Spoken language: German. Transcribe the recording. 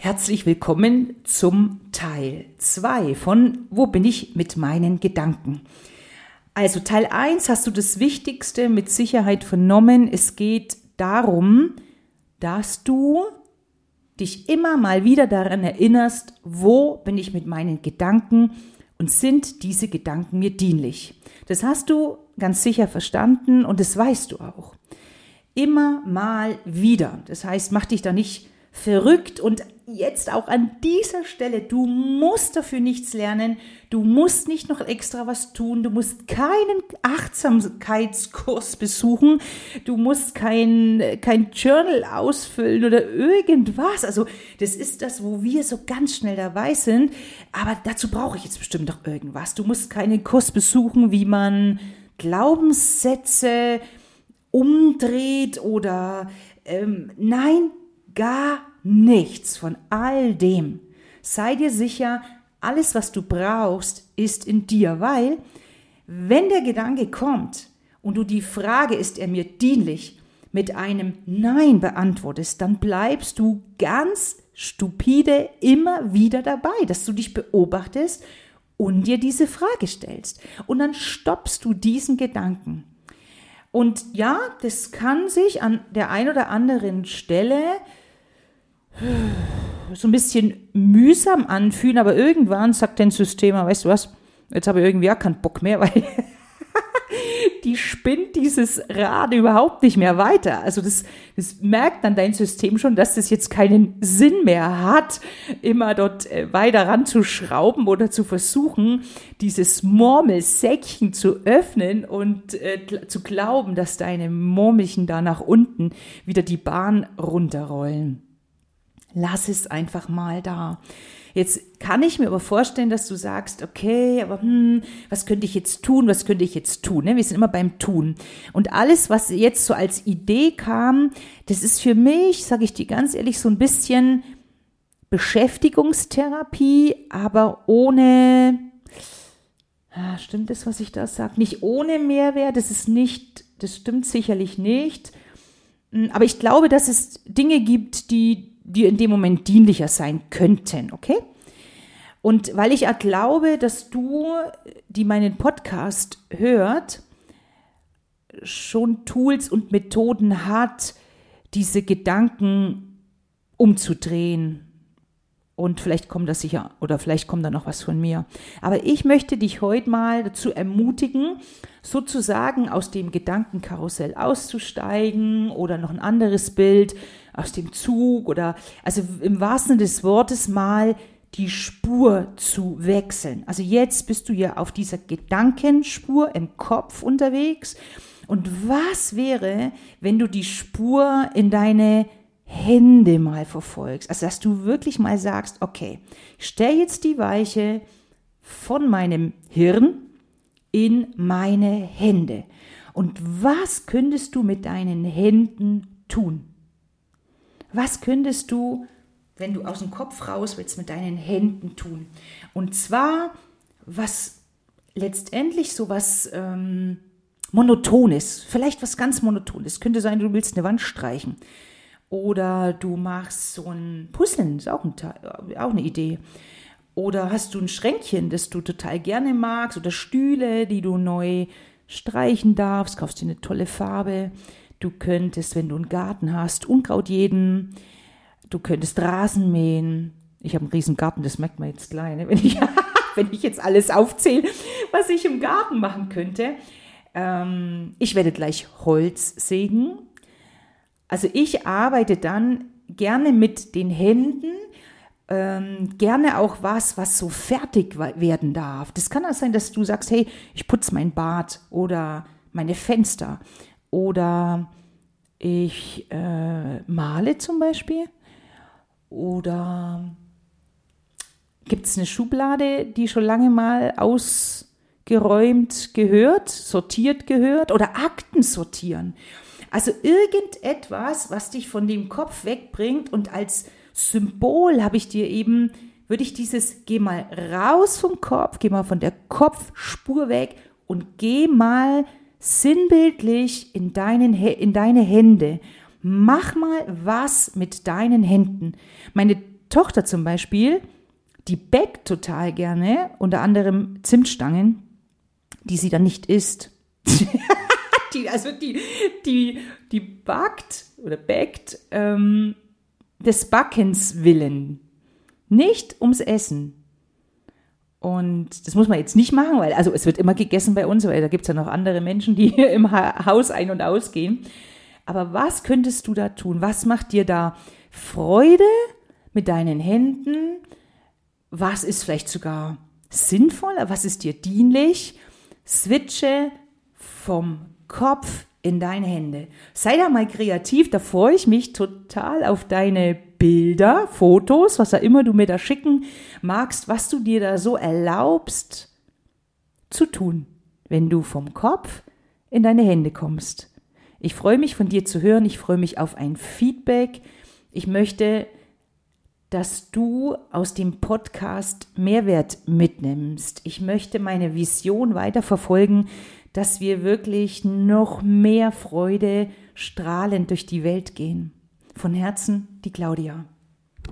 Herzlich willkommen zum Teil 2 von Wo bin ich mit meinen Gedanken? Also Teil 1 hast du das Wichtigste mit Sicherheit vernommen. Es geht darum, dass du dich immer mal wieder daran erinnerst, wo bin ich mit meinen Gedanken und sind diese Gedanken mir dienlich. Das hast du ganz sicher verstanden und das weißt du auch. Immer mal wieder. Das heißt, mach dich da nicht verrückt und jetzt auch an dieser Stelle, du musst dafür nichts lernen, du musst nicht noch extra was tun, du musst keinen Achtsamkeitskurs besuchen, du musst kein, kein Journal ausfüllen oder irgendwas. Also das ist das, wo wir so ganz schnell dabei sind, aber dazu brauche ich jetzt bestimmt noch irgendwas. Du musst keinen Kurs besuchen, wie man Glaubenssätze umdreht oder ähm, nein, gar nichts von all dem. Sei dir sicher, alles, was du brauchst, ist in dir, weil wenn der Gedanke kommt und du die Frage, ist er mir dienlich, mit einem Nein beantwortest, dann bleibst du ganz stupide immer wieder dabei, dass du dich beobachtest und dir diese Frage stellst. Und dann stoppst du diesen Gedanken. Und ja, das kann sich an der ein oder anderen Stelle so ein bisschen mühsam anfühlen, aber irgendwann sagt dein System, weißt du was, jetzt habe ich irgendwie auch keinen Bock mehr, weil die spinnt dieses Rad überhaupt nicht mehr weiter. Also das, das merkt dann dein System schon, dass das jetzt keinen Sinn mehr hat, immer dort äh, weiter ranzuschrauben oder zu versuchen, dieses Murmelsäckchen zu öffnen und äh, zu glauben, dass deine Murmelchen da nach unten wieder die Bahn runterrollen. Lass es einfach mal da. Jetzt kann ich mir aber vorstellen, dass du sagst, okay, aber hm, was könnte ich jetzt tun, was könnte ich jetzt tun? Ne? Wir sind immer beim Tun. Und alles, was jetzt so als Idee kam, das ist für mich, sage ich dir ganz ehrlich, so ein bisschen Beschäftigungstherapie, aber ohne, ah, stimmt das, was ich da sage? Nicht ohne Mehrwert, das ist nicht, das stimmt sicherlich nicht. Hm, aber ich glaube, dass es Dinge gibt, die die in dem Moment dienlicher sein könnten, okay? Und weil ich ja glaube, dass du, die meinen Podcast hört, schon Tools und Methoden hat, diese Gedanken umzudrehen. Und vielleicht kommt das sicher, oder vielleicht kommt da noch was von mir. Aber ich möchte dich heute mal dazu ermutigen, sozusagen aus dem Gedankenkarussell auszusteigen oder noch ein anderes Bild aus dem Zug oder also im wahrsten Sinne des Wortes mal die Spur zu wechseln. Also jetzt bist du ja auf dieser Gedankenspur im Kopf unterwegs. Und was wäre, wenn du die Spur in deine Hände mal verfolgst? Also dass du wirklich mal sagst, okay, ich stell jetzt die Weiche von meinem Hirn in meine Hände. Und was könntest du mit deinen Händen tun? Was könntest du, wenn du aus dem Kopf raus willst, mit deinen Händen tun? Und zwar, was letztendlich so was ähm, Monotones, vielleicht was ganz Monotones. Könnte sein, du willst eine Wand streichen. Oder du machst so ein Puzzeln, ist auch, ein, auch eine Idee. Oder hast du ein Schränkchen, das du total gerne magst, oder Stühle, die du neu streichen darfst, kaufst dir eine tolle Farbe. Du könntest, wenn du einen Garten hast, Unkraut jeden. Du könntest Rasen mähen. Ich habe einen riesen Garten, das merkt man jetzt gleich, ne? wenn, ich, wenn ich jetzt alles aufzähle, was ich im Garten machen könnte. Ähm, ich werde gleich Holz sägen. Also ich arbeite dann gerne mit den Händen, ähm, gerne auch was, was so fertig werden darf. Das kann auch sein, dass du sagst, hey, ich putze mein Bad oder meine Fenster oder ich äh, male zum Beispiel. Oder gibt es eine Schublade, die schon lange mal ausgeräumt gehört, sortiert gehört oder Akten sortieren. Also irgendetwas, was dich von dem Kopf wegbringt und als Symbol habe ich dir eben, würde ich dieses, geh mal raus vom Kopf, geh mal von der Kopfspur weg und geh mal sinnbildlich in, deinen, in deine Hände. Mach mal was mit deinen Händen. Meine Tochter zum Beispiel, die backt total gerne, unter anderem Zimtstangen, die sie dann nicht isst. die, also die, die, die backt oder backt ähm, des Backens willen, nicht ums Essen. Und das muss man jetzt nicht machen, weil also es wird immer gegessen bei uns, weil da gibt es ja noch andere Menschen, die im Haus ein- und ausgehen. Aber was könntest du da tun? Was macht dir da Freude mit deinen Händen? Was ist vielleicht sogar sinnvoll? Was ist dir dienlich? Switche vom Kopf in deine Hände. Sei da mal kreativ, da freue ich mich total auf deine Bilder, Fotos, was auch immer du mir da schicken magst, was du dir da so erlaubst zu tun, wenn du vom Kopf in deine Hände kommst. Ich freue mich von dir zu hören, ich freue mich auf ein Feedback. Ich möchte, dass du aus dem Podcast Mehrwert mitnimmst. Ich möchte meine Vision weiter verfolgen, dass wir wirklich noch mehr Freude strahlend durch die Welt gehen. Von Herzen, die Claudia.